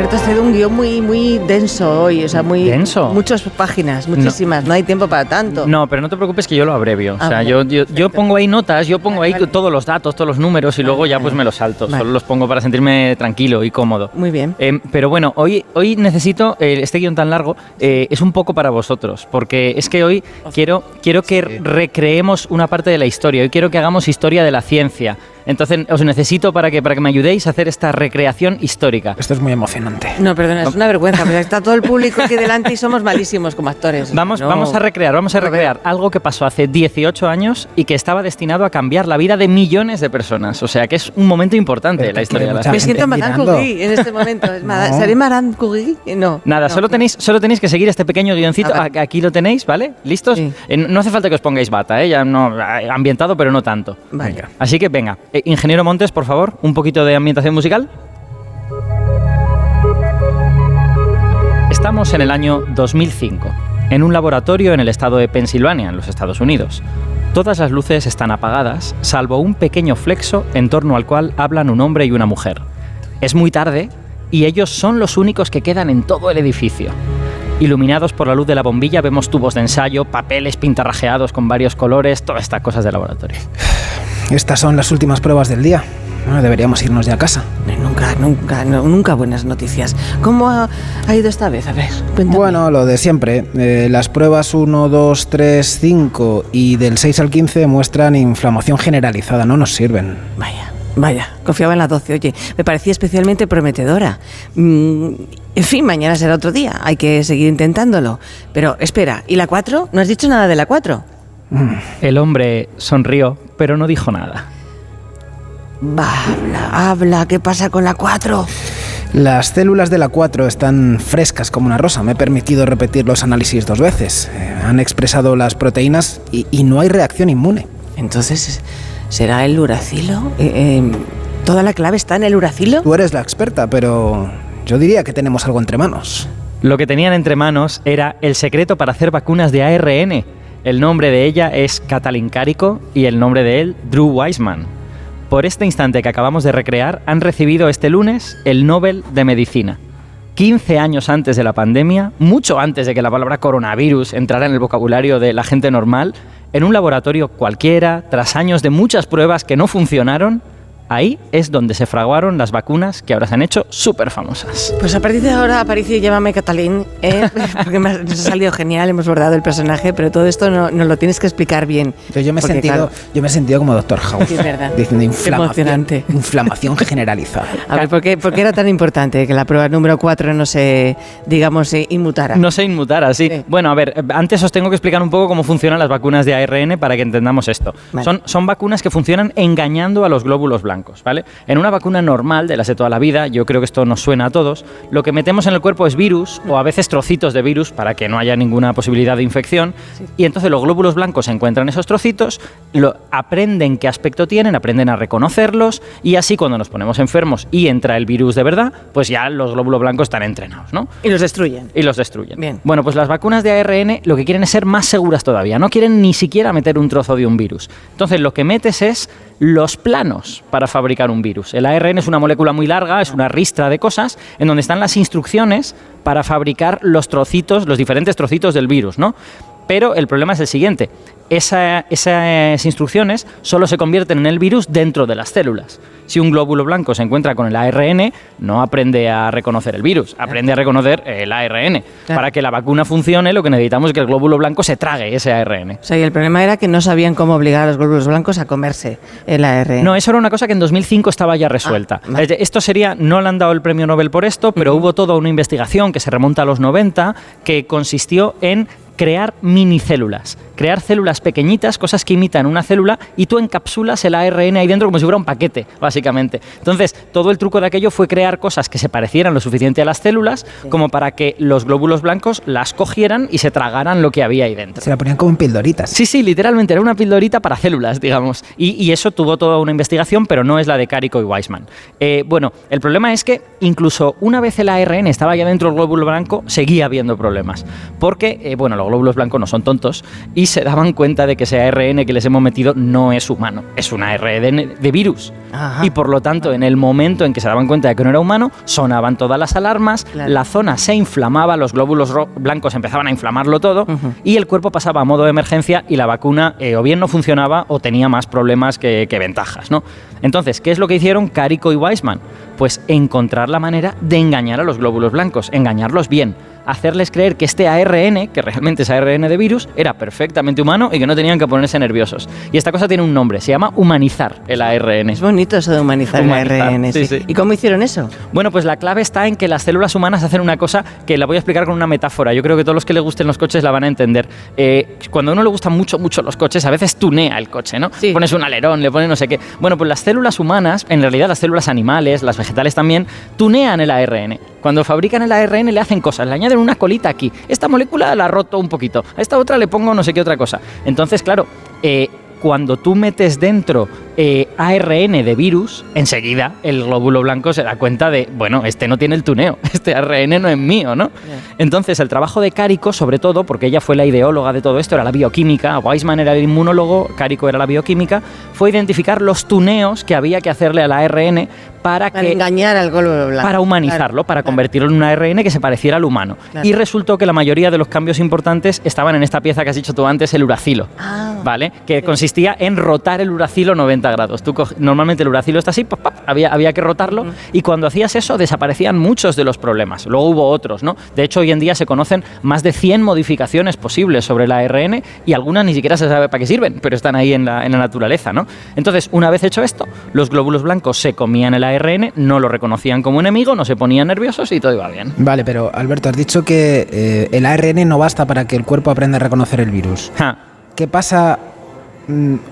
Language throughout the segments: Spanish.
Alberto, has traído un guion muy, muy denso hoy, o sea, muy... ¿Denso? Muchas páginas, muchísimas, no, hay tiempo para tanto. No, pero no te preocupes que yo lo abrevio. Ah, o sea, vale, yo, yo, yo pongo ahí notas, yo pongo ahí Vale, vale. todos los datos, todos los números y luego ya pues me los salto. Vale. Solo los pongo para sentirme tranquilo y cómodo. Muy bien. Eh, pero bueno, hoy, hoy necesito, eh, este guion tan largo, eh, es un poco para vosotros, porque es que hoy quiero, quiero que recreemos una parte de la historia, hoy quiero que hagamos historia de la ciencia. Entonces os necesito para que, para que me ayudéis a hacer esta recreación histórica. Esto es muy emocionante. No, perdona, es una vergüenza, pero está todo el público aquí delante y somos malísimos como actores. Vamos, No. vamos a recrear, vamos a recrear algo que pasó hace 18 años y que estaba destinado a cambiar la vida de millones de personas. O sea que es un momento importante de la historia de la Me siento Madame. Curie en este momento. Es No. ¿Seré Madame Curie? No. Nada, no. solo, tenéis, solo tenéis que seguir este pequeño guioncito. Aquí lo tenéis, ¿vale? ¿Listos? Sí. Eh, no hace falta que os pongáis bata, ¿eh? Ya no, eh, ambientado, pero no tanto. Vale. Así que venga, Eh, ingeniero Montes, por favor, un poquito de ambientación musical. Estamos en el año 2005, en un laboratorio en el estado de Pensilvania, en los Estados Unidos. Todas las luces están apagadas, salvo un pequeño flexo en torno al cual hablan un hombre y una mujer. Es muy tarde y ellos son los únicos que quedan en todo el edificio. Iluminados por la luz de la bombilla vemos tubos de ensayo, papeles pintarrajeados con varios colores, todas estas cosas de laboratorio. Estas son las últimas pruebas del día. Bueno, deberíamos irnos ya a casa. Nunca, nunca, no, nunca buenas noticias. ¿Cómo ha, ha ido esta vez? A ver, cuéntame. Bueno, lo de siempre. Eh, las pruebas 1, 2, 3, 5 y del 6 al 15 muestran inflamación generalizada. No nos sirven. Vaya, vaya, confiaba en la 12. Oye, me parecía especialmente prometedora. Mm, en fin, mañana será otro día. Hay que seguir intentándolo. Pero espera, ¿y la 4? ¿No has dicho nada de la 4? El hombre sonrió, pero no dijo nada. Va, habla, habla. ¿Qué pasa con la 4? Las células de la 4 están frescas como una rosa. Me he permitido repetir los análisis dos veces. Eh, han expresado las proteínas y, y no hay reacción inmune. Entonces, ¿será el uracilo? Eh, eh, ¿Toda la clave está en el uracilo? Tú eres la experta, pero yo diría que tenemos algo entre manos. Lo que tenían entre manos era el secreto para hacer vacunas de ARN. El nombre de ella es Katalin Kariko y el nombre de él, Drew Weissman. Por este instante que acabamos de recrear, han recibido este lunes el Nobel de Medicina. 15 años antes de la pandemia, mucho antes de que la palabra coronavirus entrara en el vocabulario de la gente normal, en un laboratorio cualquiera, tras años de muchas pruebas que no funcionaron, ahí es donde se fraguaron las vacunas que ahora se han hecho súper famosas. Pues a partir de ahora, Aparicio, llámame Catalín, ¿eh? porque me ha, nos ha salido genial, hemos bordado el personaje, pero todo esto no- nos lo tienes que explicar bien. Yo, yo me he Porque, sentido, claro, yo me he sentido como Doctor House. Sí, es verdad. Diciendo inflamación, emocionante. inflamación generalizada. a ver, ¿por qué, por qué era tan importante que la prueba número 4 no se, digamos, se inmutara? No se inmutara, sí. Sí. Bueno, a ver, antes os tengo que explicar un poco cómo funcionan las vacunas de ARN para que entendamos esto. Vale. Son, son vacunas que funcionan engañando a los glóbulos blancos, ¿vale? En una vacuna normal de las de toda la vida, yo creo que esto nos suena a todos, lo que metemos en el cuerpo es virus o a veces trocitos de virus para que no haya ninguna posibilidad de infección y entonces los glóbulos blancos encuentran esos trocitos, lo, aprenden qué aspecto tienen, aprenden a reconocerlos y así cuando nos ponemos enfermos y entra el virus de verdad, pues ya los glóbulos blancos están entrenados, ¿no? Y los destruyen. y los destruyen. Bien. Bueno, pues las vacunas de ARN lo que quieren es ser más seguras todavía. No quieren ni siquiera meter un trozo de un virus. Entonces lo que metes es los planos para fabricar un virus. El ARN es una molécula muy larga, es una ristra de cosas en donde están las instrucciones para fabricar los trocitos, los diferentes trocitos del virus, ¿no? Pero el problema es el siguiente. Esa- esas instrucciones solo se convierten en el virus dentro de las células. Si un glóbulo blanco se encuentra con el ARN, no aprende a reconocer el virus, aprende a reconocer el ARN. Para que la vacuna funcione, lo que necesitamos es que el glóbulo blanco se trague ese ARN. O sea, y el problema era que no sabían cómo obligar a los glóbulos blancos a comerse el ARN. No, eso era una cosa que en 2005 estaba ya resuelta. Ah, Esto sería, no le han dado el premio Nobel por esto, pero hubo toda una investigación que se remonta a los 90 que consistió en crear minicélulas, crear células pequeñitas, cosas que imitan una célula, y tú encapsulas el ARN ahí dentro como si fuera un paquete, básicamente. Entonces, todo el truco de aquello fue crear cosas que se parecieran lo suficiente a las células como para que los glóbulos blancos las cogieran y se tragaran lo que había ahí dentro. Se la ponían como en pildoritas. Sí, sí, literalmente era una pildorita para células, digamos. Y, y eso tuvo toda una investigación, pero no es la de Carico y Weissman. Eh, bueno, el problema es que incluso una vez el ARN estaba ya dentro del glóbulo blanco, seguía habiendo problemas. Porque, eh, bueno, los glóbulos blancos no son tontos, y se daban cuenta de que ese ARN que les hemos metido no es humano, es un ARN de virus. Ajá. Y por lo tanto, en el momento en que se daban cuenta de que no era humano, sonaban todas las alarmas, Claro. la zona se inflamaba, los glóbulos blancos empezaban a inflamarlo todo, y el cuerpo pasaba a modo de emergencia y la vacuna eh, o bien no funcionaba o tenía más problemas que, que ventajas, ¿no? Entonces, ¿qué es lo que hicieron Carico y Weisman? Pues encontrar la manera de engañar a los glóbulos blancos, engañarlos bien, hacerles creer que este ARN, que realmente es ARN de virus, era perfectamente humano y que no tenían que ponerse nerviosos. Y esta cosa tiene un nombre, se llama humanizar el ARN. Es bonito eso de humanizar, Humanizar, el ARN. sí, sí. sí. ¿Y cómo hicieron eso? Bueno, pues la clave está en que las células humanas hacen una cosa que la voy a explicar con una metáfora. Yo creo que todos los que les gusten los coches la van a entender. Eh, cuando a uno le gustan mucho, mucho los coches, a veces tunea el coche, ¿no? Sí. Pones un alerón, le pones no sé qué. Bueno, pues las células humanas, en realidad las células animales, las vegetales también, tunean el ARN. Cuando fabrican el ARN le hacen cosas, le añaden una colita aquí. Esta molécula la roto un poquito. A esta otra le pongo no sé qué otra cosa. Entonces, claro, eh, cuando tú metes dentro eh, ARN de virus, enseguida el glóbulo blanco se da cuenta de, bueno, este no tiene el tuneo, este ARN no es mío, ¿no? Entonces el trabajo de Carico, sobre todo, porque ella fue la ideóloga de todo esto, era la bioquímica, Weisman era el inmunólogo, Carico era la bioquímica, fue identificar los tuneos que había que hacerle al ARN para, Para que engañar al glóbulo blanco. para humanizarlo, Claro, para claro. convertirlo en un ARN que se pareciera al humano. Claro. Y resultó que la mayoría de los cambios importantes estaban en esta pieza que has dicho tú antes, el uracilo. Ah. ¿Vale? Que consistía en rotar el uracilo 90 grados. Tú normalmente el uracilo está así, pop, pop, había, había que rotarlo, y cuando hacías eso desaparecían muchos de los problemas. Luego hubo otros, ¿no? De hecho, hoy en día se conocen más de 100 modificaciones posibles sobre el ARN y algunas ni siquiera se sabe para qué sirven, pero están ahí en la, en la naturaleza, ¿no? Entonces, una vez hecho esto, los glóbulos blancos se comían el ARN, no lo reconocían como enemigo, no se ponían nerviosos y todo iba bien. Vale, pero Alberto, has dicho que eh, el ARN no basta para que el cuerpo aprenda a reconocer el virus. Ja. ¿Qué pasa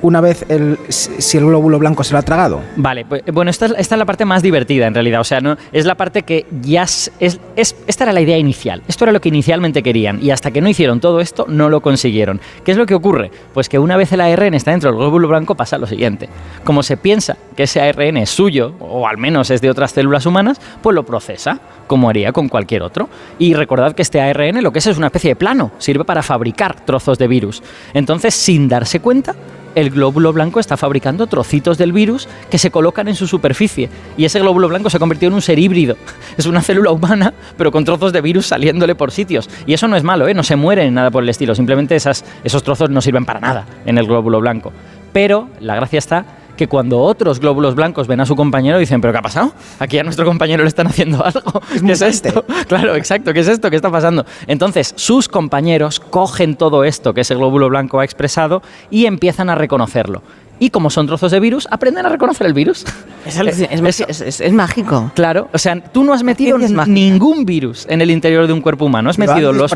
una vez el, si el glóbulo blanco se lo ha tragado? Vale, pues, bueno, esta es, esta es la parte más divertida en realidad. O sea, no, es la parte que ya es- es- Esta era la idea inicial. Esto era lo que inicialmente querían. Y hasta que no hicieron todo esto, no lo consiguieron. ¿Qué es lo que ocurre? Pues que una vez el ARN está dentro del glóbulo blanco, pasa lo siguiente. Como se piensa que ese ARN es suyo, o al menos es de otras células humanas, pues lo procesa, como haría con cualquier otro. Y recordad que este ARN lo que es es una especie de plano. Sirve para fabricar trozos de virus. Entonces, sin darse cuenta, el glóbulo blanco está fabricando trocitos del virus que se colocan en su superficie. Y ese glóbulo blanco se ha convertido en un ser híbrido. Es una célula humana, pero con trozos de virus saliéndole por sitios. Y eso no es malo, ¿eh? no se muere nada por el estilo. Simplemente esas, esos trozos no sirven para nada en el glóbulo blanco. Pero la gracia está que cuando otros glóbulos blancos ven a su compañero dicen, ¿pero qué ha pasado? Aquí a nuestro compañero le están haciendo algo. ¿Qué es esto? Claro, exacto. ¿Qué es esto? ¿Qué está pasando? Entonces, sus compañeros cogen todo esto que ese glóbulo blanco ha expresado y empiezan a reconocerlo. Y como son trozos de virus, aprenden a reconocer el virus. Es, alucin- es, Eso- es- es- es mágico. Claro, o sea, tú no has metido ningún virus en el interior de un cuerpo humano. Has ¿Lo metido has los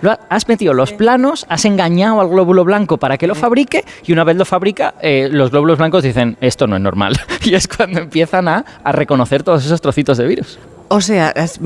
lo has metido los planos, has engañado al glóbulo blanco para que lo fabrique y una vez lo fabrica, eh, los glóbulos blancos dicen, esto no es normal. Y es cuando empiezan a, a reconocer todos esos trocitos de virus. O sea, es-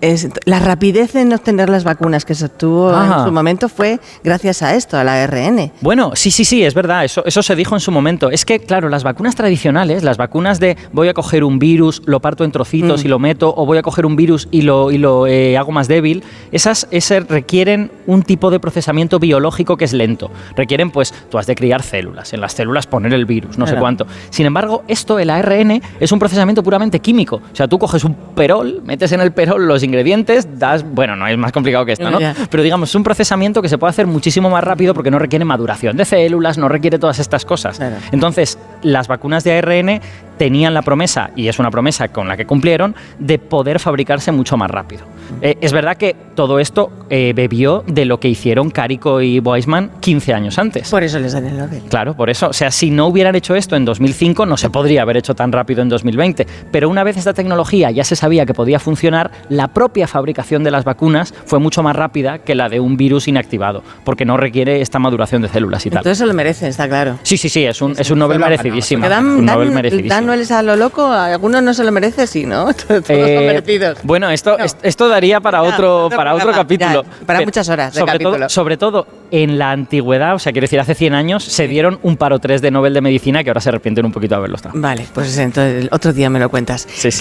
es- la rapidez en obtener las vacunas que se obtuvo Ajá. en su momento fue gracias a esto, a la ARN. Bueno, sí, sí, sí, es verdad, eso, eso se dijo en su momento. Es que, claro, las vacunas tradicionales, las vacunas de voy a coger un virus, lo parto en trocitos Mm. y lo meto, o voy a coger un virus y lo, y lo eh, hago más débil, esas, esas requieren un tipo de procesamiento biológico que es lento. Requieren, pues, tú has de criar células, en las células poner el virus, no sé cuánto. Sin embargo, esto, el ARN, es un procesamiento puramente químico. O sea, tú coges un perol, metes en el perol los ingredientes, das, bueno, no es más complicado que esto, ¿no? Pero digamos, es un procesamiento que se puede hacer muchísimo más rápido porque no requiere maduración de células, no requiere todas estas cosas. Claro. Entonces, las vacunas de ARN tenían la promesa, y es una promesa con la que cumplieron, de poder fabricarse mucho más rápido. Eh, es verdad que todo esto eh, bebió de lo que hicieron Carico y Weisman 15 años antes. Por eso les dan el Nobel. Claro, por eso. O sea, si no hubieran hecho esto en 2005, no se podría haber hecho tan rápido en 2020. Pero una vez esta tecnología ya se sabía que podía funcionar, la propia fabricación de las vacunas fue mucho más rápida que la de un virus inactivado, porque no requiere esta maduración de células y tal. Entonces se lo merecen, está claro. Sí, sí, sí, es un, es un Nobel merecidísimo. Dan, un Nobel dan- merecidísimo. dan Nobeles a lo loco, a algunos no se lo merece, sí, ¿no? Todos Eh, merecidos. Bueno, esto, No. esto daría para otro, para otro capítulo. ya, para Pero muchas horas de sobre capítulo. Todo, sobre todo en la antigüedad, o sea, quiero decir, hace 100 años, se dieron un par o tres de Nobel de Medicina que ahora se arrepienten un poquito de haberlos dado. Vale, pues entonces otro día me lo cuentas. Sí, sí.